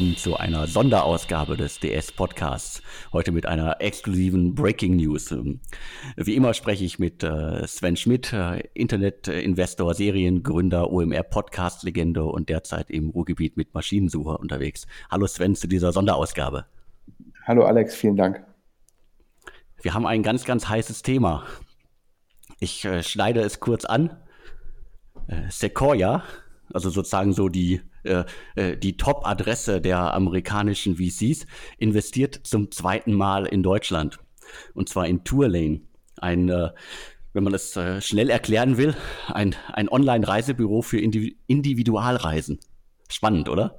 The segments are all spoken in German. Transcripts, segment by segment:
willkommen zu einer Sonderausgabe des DS Podcasts. Heute mit einer exklusiven Breaking News. Wie immer spreche ich mit äh, Sven Schmidt, äh, Internetinvestor, Seriengründer, OMR Podcast Legende und derzeit im Ruhrgebiet mit Maschinensucher unterwegs. Hallo Sven zu dieser Sonderausgabe. Hallo Alex, vielen Dank. Wir haben ein ganz, ganz heißes Thema. Ich äh, schneide es kurz an. Äh, Sequoia, also sozusagen so die die Top-Adresse der amerikanischen VCs, investiert zum zweiten Mal in Deutschland. Und zwar in Tourlane. Ein, äh, wenn man das äh, schnell erklären will, ein, ein Online-Reisebüro für Individualreisen. Spannend, oder?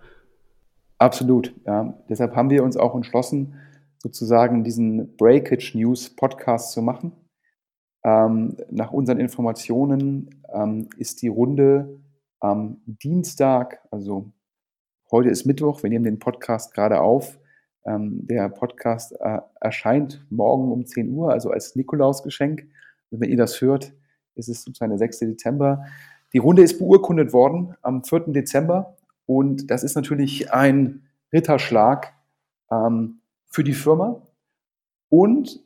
Absolut, ja. Deshalb haben wir uns auch entschlossen, sozusagen diesen Breakage News Podcast zu machen. Ähm, nach unseren Informationen ähm, ist die Runde am Dienstag, also heute ist Mittwoch, wir nehmen den Podcast gerade auf. Ähm, der Podcast äh, erscheint morgen um 10 Uhr, also als Nikolausgeschenk. Also wenn ihr das hört, ist es sozusagen der 6. Dezember. Die Runde ist beurkundet worden am 4. Dezember und das ist natürlich ein Ritterschlag ähm, für die Firma und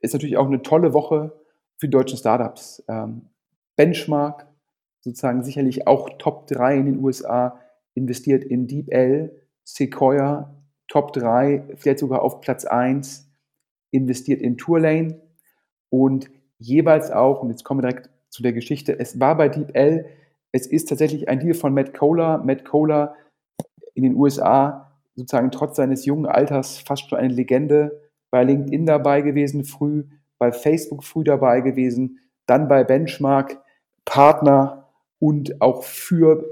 ist natürlich auch eine tolle Woche für die deutschen Startups. Ähm, Benchmark sozusagen sicherlich auch Top 3 in den USA, investiert in DeepL, Sequoia, Top 3, vielleicht sogar auf Platz 1, investiert in Tourlane und jeweils auch, und jetzt kommen wir direkt zu der Geschichte, es war bei DeepL, es ist tatsächlich ein Deal von Matt Kohler. Matt Kohler in den USA sozusagen trotz seines jungen Alters fast schon eine Legende, bei LinkedIn dabei gewesen früh, bei Facebook früh dabei gewesen, dann bei Benchmark Partner und auch für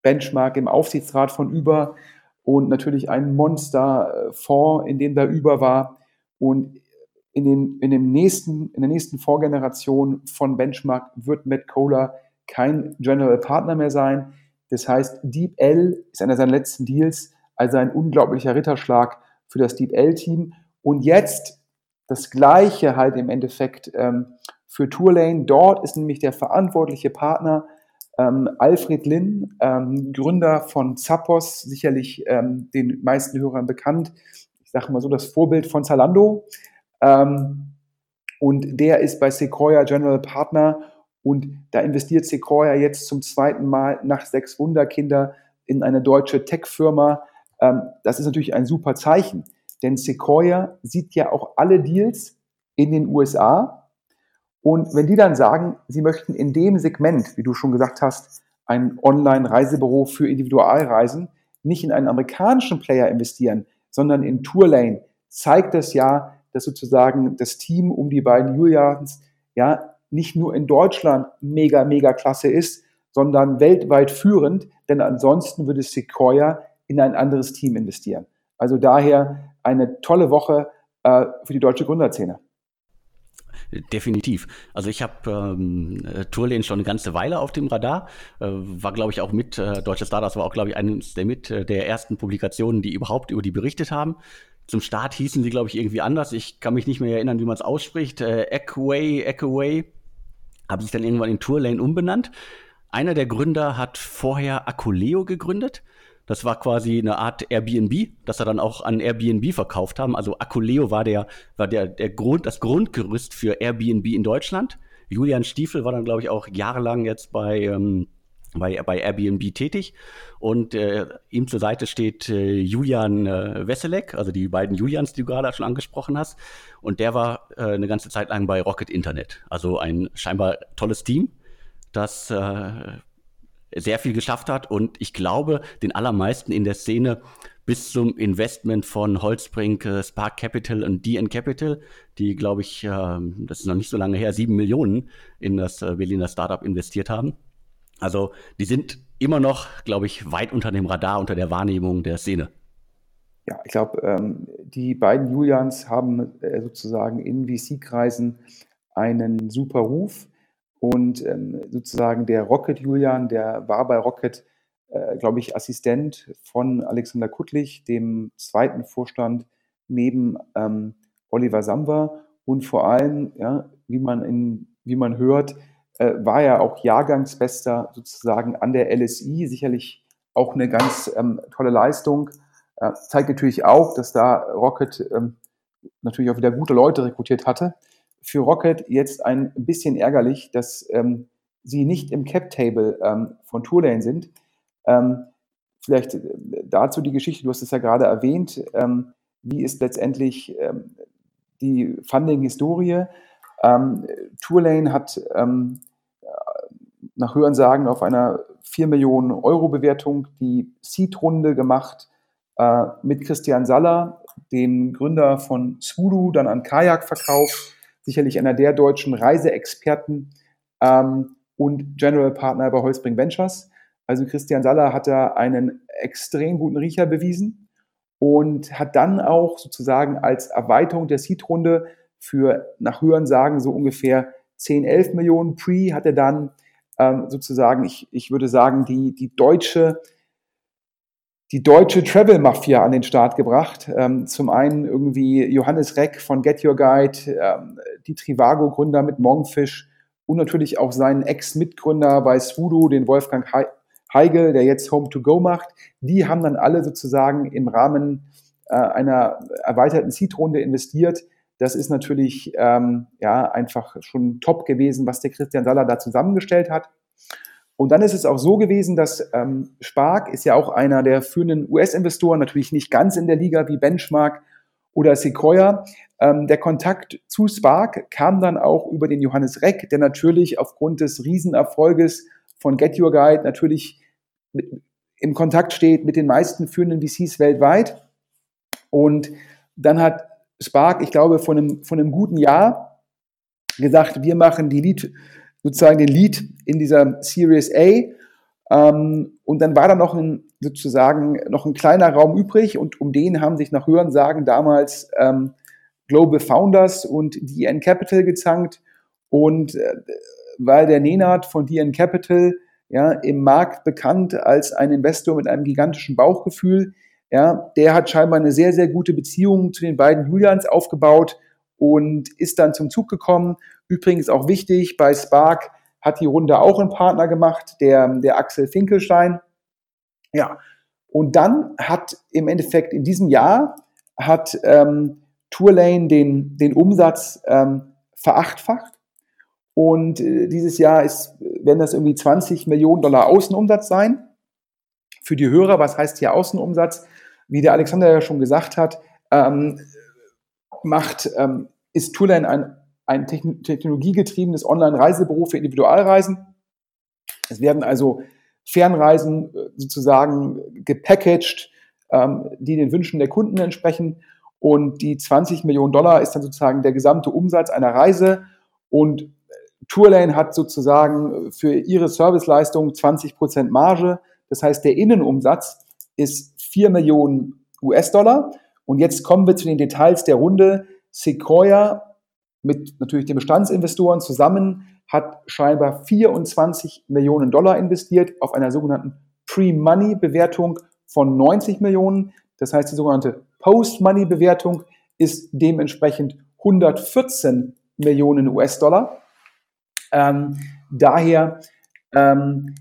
Benchmark im Aufsichtsrat von Über und natürlich ein Monsterfonds, in dem da Über war. Und in, den, in, dem nächsten, in der nächsten Vorgeneration von Benchmark wird Matt Kohler kein General Partner mehr sein. Das heißt, DeepL ist einer seiner letzten Deals, also ein unglaublicher Ritterschlag für das DeepL-Team. Und jetzt das Gleiche halt im Endeffekt ähm, für Tourlane. Dort ist nämlich der verantwortliche Partner ähm, Alfred Lin, ähm, Gründer von Zappos, sicherlich ähm, den meisten Hörern bekannt. Ich sage mal so das Vorbild von Zalando. Ähm, und der ist bei Sequoia General Partner und da investiert Sequoia jetzt zum zweiten Mal nach sechs Wunderkinder in eine deutsche Tech-Firma. Ähm, das ist natürlich ein super Zeichen, denn Sequoia sieht ja auch alle Deals in den USA und wenn die dann sagen, sie möchten in dem Segment, wie du schon gesagt hast, ein Online-Reisebüro für Individualreisen, nicht in einen amerikanischen Player investieren, sondern in Tourlane, zeigt das ja, dass sozusagen das Team um die beiden Julians ja nicht nur in Deutschland mega, mega klasse ist, sondern weltweit führend, denn ansonsten würde Sequoia in ein anderes Team investieren. Also daher eine tolle Woche äh, für die deutsche Gründerszene. Definitiv. Also ich habe ähm, Tourlane schon eine ganze Weile auf dem Radar. Äh, war, glaube ich, auch mit, äh, Deutsche Stardust war auch, glaube ich, eines der mit äh, der ersten Publikationen, die überhaupt über die berichtet haben. Zum Start hießen sie, glaube ich, irgendwie anders. Ich kann mich nicht mehr erinnern, wie man es ausspricht. Äh, Eckway, Eckway. Haben sich dann irgendwann in Tourlane umbenannt. Einer der Gründer hat vorher Akuleo gegründet. Das war quasi eine Art Airbnb, das er dann auch an Airbnb verkauft haben. Also Akuleo war der, war der, der Grund, das Grundgerüst für Airbnb in Deutschland. Julian Stiefel war dann, glaube ich, auch jahrelang jetzt bei, ähm, bei, bei Airbnb tätig. Und äh, ihm zur Seite steht äh, Julian äh, Wesselek, also die beiden Julians, die du gerade schon angesprochen hast. Und der war äh, eine ganze Zeit lang bei Rocket Internet. Also ein scheinbar tolles Team, das äh, sehr viel geschafft hat und ich glaube, den allermeisten in der Szene bis zum Investment von Holzbrink, äh, Spark Capital und DN Capital, die, glaube ich, äh, das ist noch nicht so lange her, sieben Millionen in das äh, Berliner Startup investiert haben. Also die sind immer noch, glaube ich, weit unter dem Radar, unter der Wahrnehmung der Szene. Ja, ich glaube, ähm, die beiden Julians haben äh, sozusagen in VC-Kreisen einen super Ruf. Und ähm, sozusagen der Rocket Julian, der war bei Rocket, äh, glaube ich, Assistent von Alexander Kuttlich, dem zweiten Vorstand neben ähm, Oliver Samba. Und vor allem, ja, wie man in, wie man hört, äh, war er auch Jahrgangsbester sozusagen an der LSI. Sicherlich auch eine ganz ähm, tolle Leistung. Äh, zeigt natürlich auch, dass da Rocket ähm, natürlich auch wieder gute Leute rekrutiert hatte. Für Rocket jetzt ein bisschen ärgerlich, dass ähm, sie nicht im Cap-Table ähm, von Tourlane sind. Ähm, vielleicht äh, dazu die Geschichte, du hast es ja gerade erwähnt, ähm, wie ist letztendlich ähm, die Funding-Historie. Ähm, Tourlane hat ähm, nach Hörensagen auf einer 4 Millionen Euro Bewertung die Seed-Runde gemacht äh, mit Christian Saller, dem Gründer von Swudu, dann an Kajak verkauft, sicherlich einer der deutschen Reiseexperten ähm, und General Partner bei Holzbring Ventures. Also Christian Saller hat da einen extrem guten Riecher bewiesen und hat dann auch sozusagen als Erweiterung der Seed-Runde für nach Hörensagen so ungefähr 10, 11 Millionen Pre hat er dann ähm, sozusagen, ich, ich würde sagen, die, die deutsche die deutsche Travel Mafia an den Start gebracht. Ähm, zum einen irgendwie Johannes Reck von Get Your Guide, ähm, die Trivago Gründer mit Monkfish und natürlich auch seinen Ex-Mitgründer bei Swudo, den Wolfgang Heigel, der jetzt Home to Go macht. Die haben dann alle sozusagen im Rahmen äh, einer erweiterten Seed-Runde investiert. Das ist natürlich ähm, ja einfach schon top gewesen, was der Christian Saller da zusammengestellt hat. Und dann ist es auch so gewesen, dass ähm, Spark ist ja auch einer der führenden US-Investoren, natürlich nicht ganz in der Liga wie Benchmark oder Sequoia. Ähm, der Kontakt zu Spark kam dann auch über den Johannes Reck, der natürlich aufgrund des Riesenerfolges von Get Your Guide natürlich im Kontakt steht mit den meisten führenden VCs weltweit. Und dann hat Spark, ich glaube, von einem, von einem guten Jahr gesagt, wir machen die Lead sozusagen den Lead in dieser Series A. Ähm, und dann war da noch ein, sozusagen noch ein kleiner Raum übrig und um den haben sich nach Hörensagen damals ähm, Global Founders und DN Capital gezankt. Und äh, weil der Nenad von DN Capital ja, im Markt bekannt als ein Investor mit einem gigantischen Bauchgefühl, ja, der hat scheinbar eine sehr, sehr gute Beziehung zu den beiden Julians aufgebaut und ist dann zum Zug gekommen Übrigens auch wichtig, bei Spark hat die Runde auch einen Partner gemacht, der, der Axel Finkelstein. Ja, und dann hat im Endeffekt in diesem Jahr hat ähm, Tourlane den, den Umsatz ähm, verachtfacht. Und äh, dieses Jahr ist, werden das irgendwie 20 Millionen Dollar Außenumsatz sein. Für die Hörer, was heißt hier Außenumsatz? Wie der Alexander ja schon gesagt hat, ähm, macht, ähm, ist Tourlane ein ein technologiegetriebenes Online-Reisebüro für Individualreisen. Es werden also Fernreisen äh, sozusagen gepackaged, ähm, die den Wünschen der Kunden entsprechen. Und die 20 Millionen Dollar ist dann sozusagen der gesamte Umsatz einer Reise. Und äh, Tourlane hat sozusagen für ihre Serviceleistung 20 Prozent Marge. Das heißt, der Innenumsatz ist 4 Millionen US-Dollar. Und jetzt kommen wir zu den Details der Runde. Sequoia mit natürlich den Bestandsinvestoren zusammen hat scheinbar 24 Millionen Dollar investiert auf einer sogenannten Pre-Money-Bewertung von 90 Millionen. Das heißt, die sogenannte Post-Money-Bewertung ist dementsprechend 114 Millionen US-Dollar. Ähm, daher ähm,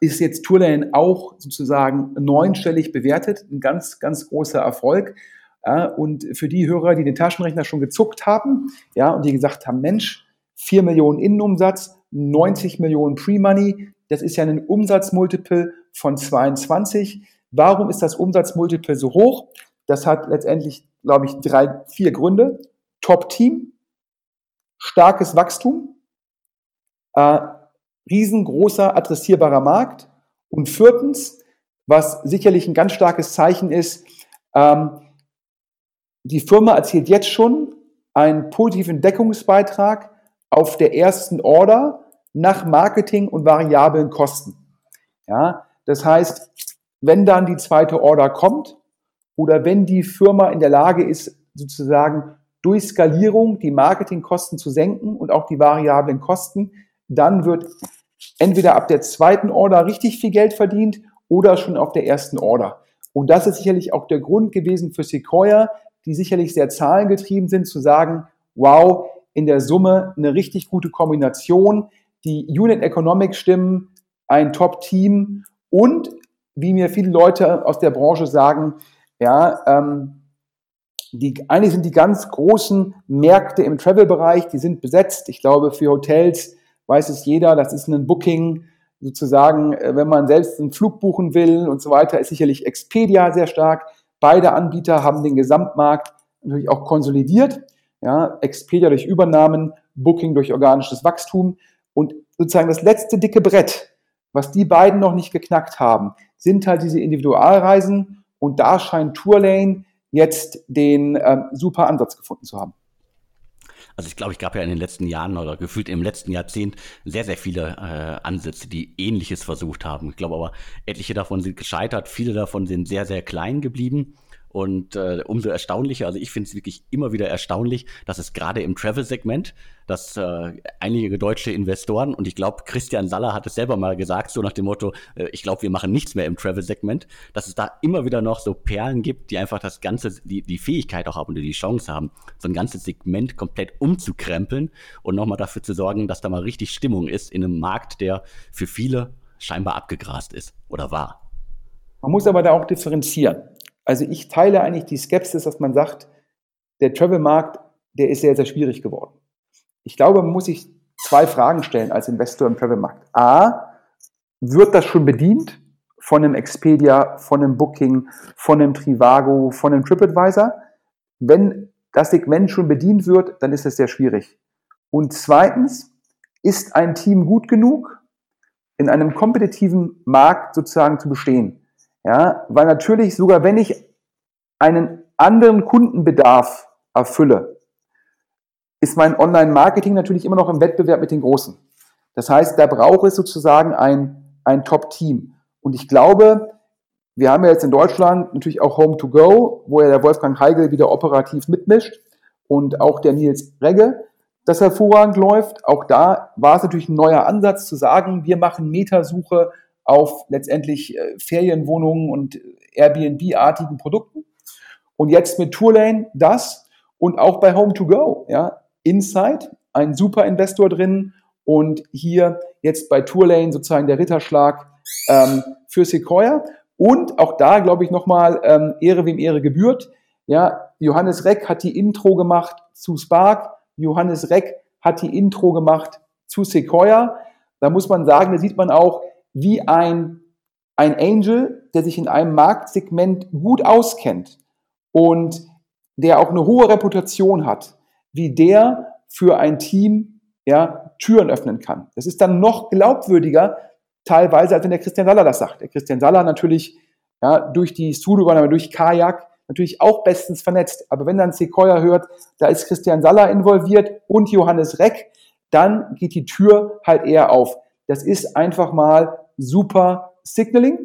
ist jetzt Tourlane auch sozusagen neunstellig bewertet, ein ganz, ganz großer Erfolg. Ja, und für die Hörer, die den Taschenrechner schon gezuckt haben, ja, und die gesagt haben, Mensch, 4 Millionen Innenumsatz, 90 Millionen Pre-Money, das ist ja ein Umsatzmultiple von 22. Warum ist das Umsatzmultiple so hoch? Das hat letztendlich, glaube ich, drei, vier Gründe. Top-Team, starkes Wachstum, äh, riesengroßer adressierbarer Markt und viertens, was sicherlich ein ganz starkes Zeichen ist, ähm, die Firma erzielt jetzt schon einen positiven Deckungsbeitrag auf der ersten Order nach Marketing und variablen Kosten. Ja, das heißt, wenn dann die zweite Order kommt oder wenn die Firma in der Lage ist, sozusagen durch Skalierung die Marketingkosten zu senken und auch die variablen Kosten, dann wird entweder ab der zweiten Order richtig viel Geld verdient oder schon auf der ersten Order. Und das ist sicherlich auch der Grund gewesen für Sequoia, die sicherlich sehr zahlengetrieben sind, zu sagen, wow, in der Summe eine richtig gute Kombination, die Unit Economics stimmen, ein Top-Team und, wie mir viele Leute aus der Branche sagen, Ja, ähm, die, eigentlich sind die ganz großen Märkte im Travel-Bereich, die sind besetzt. Ich glaube, für Hotels weiß es jeder, das ist ein Booking, sozusagen, äh, wenn man selbst einen Flug buchen will und so weiter, ist sicherlich Expedia sehr stark. Beide Anbieter haben den Gesamtmarkt natürlich auch konsolidiert. Ja, Expedia durch Übernahmen, Booking durch organisches Wachstum und sozusagen das letzte dicke Brett, was die beiden noch nicht geknackt haben, sind halt diese Individualreisen und da scheint Tourlane jetzt den ähm, super Ansatz gefunden zu haben. Also ich glaube, ich gab ja in den letzten Jahren oder gefühlt im letzten Jahrzehnt sehr, sehr viele äh, Ansätze, die Ähnliches versucht haben. Ich glaube aber, etliche davon sind gescheitert, viele davon sind sehr, sehr klein geblieben. Und äh, umso erstaunlicher, also ich finde es wirklich immer wieder erstaunlich, dass es gerade im Travel-Segment, dass äh, einige deutsche Investoren, und ich glaube, Christian Saller hat es selber mal gesagt, so nach dem Motto, äh, ich glaube, wir machen nichts mehr im Travel-Segment, dass es da immer wieder noch so Perlen gibt, die einfach das Ganze, die, die Fähigkeit auch haben oder die Chance haben, so ein ganzes Segment komplett umzukrempeln und nochmal dafür zu sorgen, dass da mal richtig Stimmung ist in einem Markt, der für viele scheinbar abgegrast ist oder war. Man muss aber da auch differenzieren. Also ich teile eigentlich die Skepsis, dass man sagt, der Travel-Markt, der ist sehr, sehr schwierig geworden. Ich glaube, man muss sich zwei Fragen stellen als Investor im Travel-Markt. A, wird das schon bedient von einem Expedia, von einem Booking, von einem Trivago, von einem TripAdvisor? Wenn das Segment schon bedient wird, dann ist es sehr schwierig. Und zweitens, ist ein Team gut genug, in einem kompetitiven Markt sozusagen zu bestehen? Ja, weil natürlich sogar wenn ich einen anderen Kundenbedarf erfülle, ist mein Online-Marketing natürlich immer noch im Wettbewerb mit den Großen. Das heißt, da braucht es sozusagen ein, ein Top-Team. Und ich glaube, wir haben ja jetzt in Deutschland natürlich auch Home to Go, wo ja der Wolfgang Heigel wieder operativ mitmischt und auch der Nils Regge, das hervorragend läuft. Auch da war es natürlich ein neuer Ansatz zu sagen, wir machen Metasuche auf letztendlich äh, Ferienwohnungen und Airbnb-artigen Produkten. Und jetzt mit Tourlane das und auch bei Home2Go, ja, Inside, ein super Investor drin und hier jetzt bei Tourlane sozusagen der Ritterschlag ähm, für Sequoia. Und auch da, glaube ich, nochmal ähm, Ehre wem Ehre gebührt. Ja, Johannes Reck hat die Intro gemacht zu Spark. Johannes Reck hat die Intro gemacht zu Sequoia. Da muss man sagen, da sieht man auch, wie ein, ein Angel, der sich in einem Marktsegment gut auskennt und der auch eine hohe Reputation hat, wie der für ein Team ja, Türen öffnen kann. Das ist dann noch glaubwürdiger, teilweise, als wenn der Christian Saller das sagt. Der Christian Saller natürlich ja, durch die Studio-Übernahme, durch Kajak, natürlich auch bestens vernetzt. Aber wenn dann Sequoia hört, da ist Christian Saller involviert und Johannes Reck, dann geht die Tür halt eher auf. Das ist einfach mal super Signaling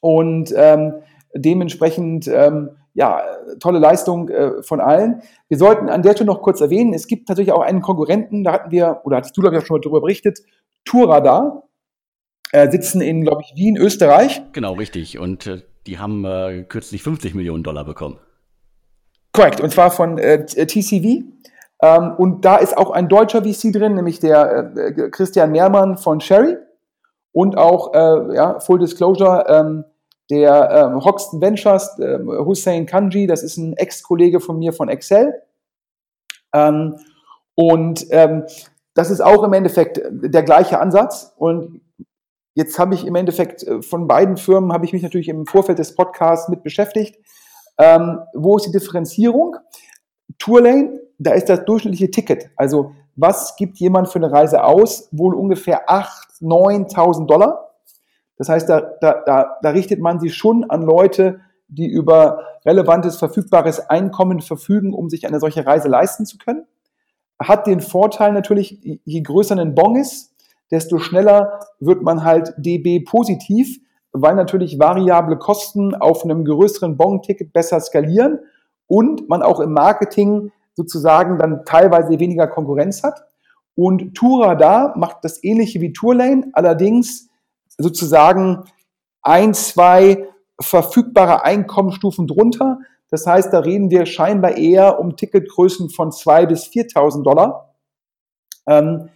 und ähm, dementsprechend ähm, ja, tolle Leistung äh, von allen. Wir sollten an der Stelle noch kurz erwähnen, es gibt natürlich auch einen Konkurrenten, da hatten wir, oder hattest du, glaube ich, auch schon mal darüber berichtet, Tourradar, äh, sitzen in, glaube ich, Wien, Österreich. Genau, richtig. Und äh, die haben äh, kürzlich 50 Millionen Dollar bekommen. Korrekt, und zwar von äh, TCV. Ähm, und da ist auch ein deutscher VC drin, nämlich der äh, Christian Mehrmann von Sherry und auch, äh, ja, Full Disclosure, ähm, der ähm, Hoxton Ventures, äh, Hussein Kanji, das ist ein Ex-Kollege von mir von Excel. Ähm, und ähm, das ist auch im Endeffekt der gleiche Ansatz. Und jetzt habe ich im Endeffekt äh, von beiden Firmen, habe ich mich natürlich im Vorfeld des Podcasts mit beschäftigt. Ähm, wo ist die Differenzierung? Tourlane, da ist das durchschnittliche Ticket. Also was gibt jemand für eine Reise aus? Wohl ungefähr 8.000, 9.000 Dollar. Das heißt, da, da, da, da richtet man sich schon an Leute, die über relevantes, verfügbares Einkommen verfügen, um sich eine solche Reise leisten zu können. Hat den Vorteil natürlich, je größer ein Bon ist, desto schneller wird man halt DB positiv, weil natürlich variable Kosten auf einem größeren Bon-Ticket besser skalieren und man auch im Marketing sozusagen dann teilweise weniger Konkurrenz hat. Und Tourada macht das ähnliche wie Tourlane, allerdings sozusagen ein, zwei verfügbare Einkommensstufen drunter. Das heißt, da reden wir scheinbar eher um Ticketgrößen von zwei bis 4.000 Dollar. Ähm,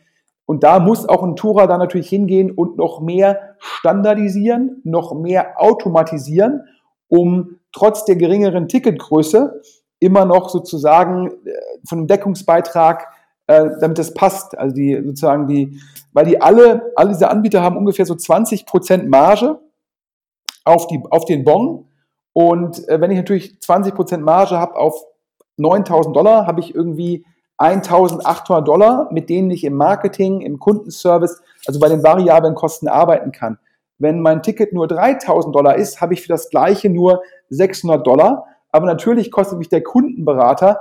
und da muss auch ein Tourer da natürlich hingehen und noch mehr standardisieren, noch mehr automatisieren um trotz der geringeren Ticketgröße immer noch sozusagen äh, von einem Deckungsbeitrag, äh, damit das passt. Also die sozusagen die, weil die alle, alle diese Anbieter haben ungefähr so 20 Prozent Marge auf, die, auf den Bon. Und äh, wenn ich natürlich 20 Prozent Marge habe auf 9000 Dollar, habe ich irgendwie 1800 Dollar, mit denen ich im Marketing, im Kundenservice, also bei den variablen Kosten arbeiten kann. Wenn mein Ticket nur 3000 Dollar ist, habe ich für das gleiche nur 600 Dollar. Aber natürlich kostet mich der Kundenberater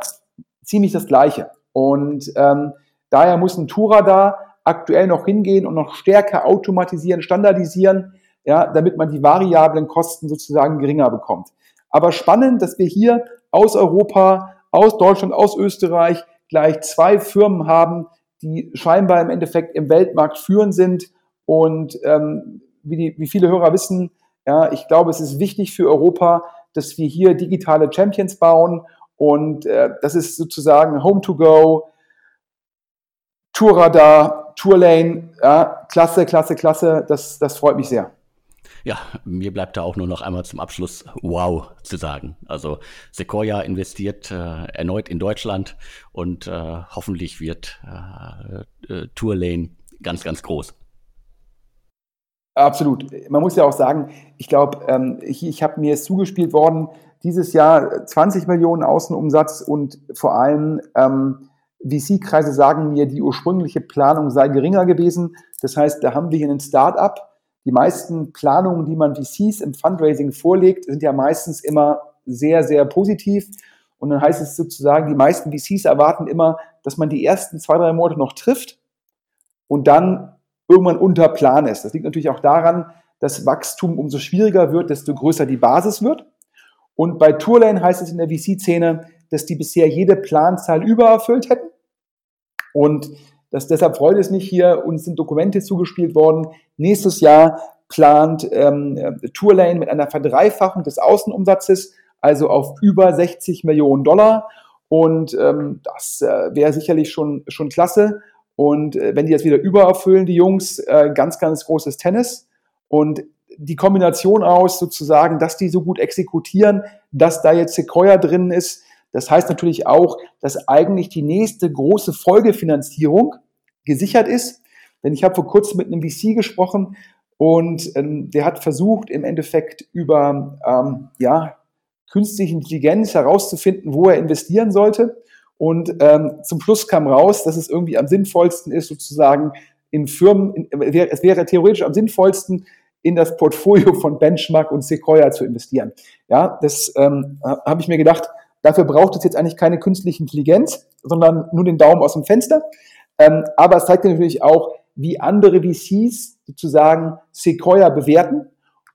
ziemlich das gleiche. Und ähm, daher muss ein Tourer da aktuell noch hingehen und noch stärker automatisieren, standardisieren, ja, damit man die variablen Kosten sozusagen geringer bekommt. Aber spannend, dass wir hier aus Europa, aus Deutschland, aus Österreich gleich zwei Firmen haben, die scheinbar im Endeffekt im Weltmarkt führend sind. Und ähm, wie, die, wie viele Hörer wissen, ja, ich glaube, es ist wichtig für Europa, dass wir hier digitale Champions bauen. Und äh, das ist sozusagen Home to Go, Tourradar, Tourlane, ja, klasse, klasse, klasse. Das, das freut mich sehr. Ja, mir bleibt da auch nur noch einmal zum Abschluss wow zu sagen. Also Sequoia investiert äh, erneut in Deutschland und äh, hoffentlich wird äh, äh, Tourlane ganz, ganz groß. Absolut. Man muss ja auch sagen, ich glaube, ähm, ich, ich habe mir zugespielt worden, dieses Jahr 20 Millionen Außenumsatz und vor allem ähm, VC-Kreise sagen mir, die ursprüngliche Planung sei geringer gewesen. Das heißt, da haben wir hier einen Start-up, die meisten Planungen, die man VCs im Fundraising vorlegt, sind ja meistens immer sehr, sehr positiv. Und dann heißt es sozusagen, die meisten VCs erwarten immer, dass man die ersten zwei, drei Monate noch trifft und dann irgendwann unter Plan ist. Das liegt natürlich auch daran, dass Wachstum umso schwieriger wird, desto größer die Basis wird. Und bei Tourlane heißt es in der VC-Szene, dass die bisher jede Planzahl übererfüllt hätten. Und das, deshalb freut es mich hier, uns sind Dokumente zugespielt worden. Nächstes Jahr plant ähm, Tourlane mit einer Verdreifachung des Außenumsatzes, also auf über 60 Millionen Dollar. Und ähm, das äh, wäre sicherlich schon, schon klasse. Und äh, wenn die jetzt wieder übererfüllen, die Jungs, äh, ganz, ganz großes Tennis. Und die Kombination aus sozusagen, dass die so gut exekutieren, dass da jetzt Sequoia drin ist, das heißt natürlich auch, dass eigentlich die nächste große Folgefinanzierung gesichert ist. Denn ich habe vor kurzem mit einem VC gesprochen und ähm, der hat versucht, im Endeffekt über ähm, ja, künstliche Intelligenz herauszufinden, wo er investieren sollte. Und ähm, zum Schluss kam raus, dass es irgendwie am sinnvollsten ist, sozusagen in Firmen, in, es wäre theoretisch am sinnvollsten, in das Portfolio von Benchmark und Sequoia zu investieren. Ja, das ähm, habe ich mir gedacht, Dafür braucht es jetzt eigentlich keine künstliche Intelligenz, sondern nur den Daumen aus dem Fenster. Ähm, aber es zeigt natürlich auch, wie andere VCs sozusagen Sequoia bewerten.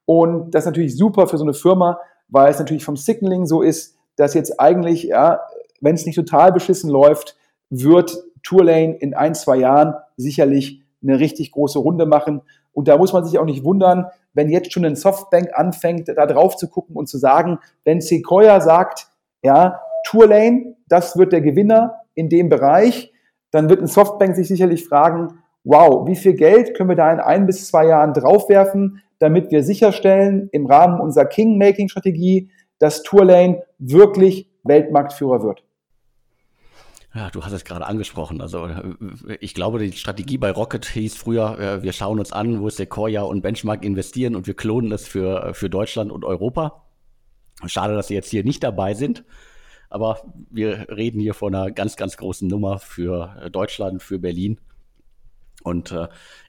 Und das ist natürlich super für so eine Firma, weil es natürlich vom Signaling so ist, dass jetzt eigentlich, ja, wenn es nicht total beschissen läuft, wird Tourlane in ein, zwei Jahren sicherlich eine richtig große Runde machen. Und da muss man sich auch nicht wundern, wenn jetzt schon ein Softbank anfängt, da drauf zu gucken und zu sagen, wenn Sequoia sagt, ja, Tourlane, das wird der Gewinner in dem Bereich. Dann wird ein Softbank sich sicherlich fragen, wow, wie viel Geld können wir da in ein bis zwei Jahren draufwerfen, damit wir sicherstellen im Rahmen unserer King-Making-Strategie, dass Tourlane wirklich Weltmarktführer wird. Ja, du hast es gerade angesprochen. Also ich glaube, die Strategie bei Rocket hieß früher, äh, wir schauen uns an, wo Sequoia und Benchmark investieren und wir klonen es für, für Deutschland und Europa. Schade, dass Sie jetzt hier nicht dabei sind. Aber wir reden hier von einer ganz, ganz großen Nummer für äh, Deutschland, für Berlin. Und äh, ja.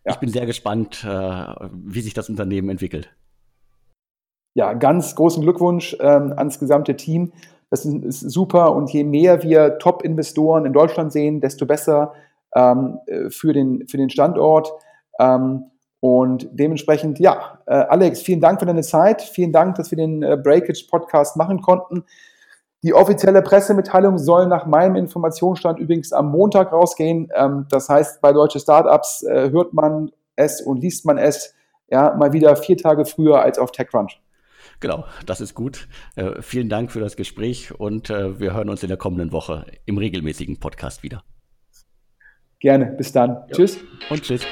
ich bin sehr gespannt, äh, wie sich das Unternehmen entwickelt. Ja, ganz großen Glückwunsch ähm, ans gesamte Team. Das ist, super. Und je mehr wir Top-Investoren in Deutschland sehen, desto besser ähm, äh, für, den, für den Standort. Ähm, und dementsprechend, ja, äh, Alex, vielen Dank für deine Zeit. Vielen Dank, dass wir den äh, Breakage Podcast machen konnten. Die offizielle Pressemitteilung soll nach meinem Informationsstand übrigens am Montag rausgehen. Ähm, das heißt, bei deutsche Startups äh, hört man es und liest man es ja mal wieder vier Tage früher als auf TechCrunch. Genau, das ist gut. Äh, vielen Dank für das Gespräch und äh, wir hören uns in der kommenden Woche im regelmäßigen Podcast wieder. Gerne, bis dann. Jo. Tschüss. Und tschüss.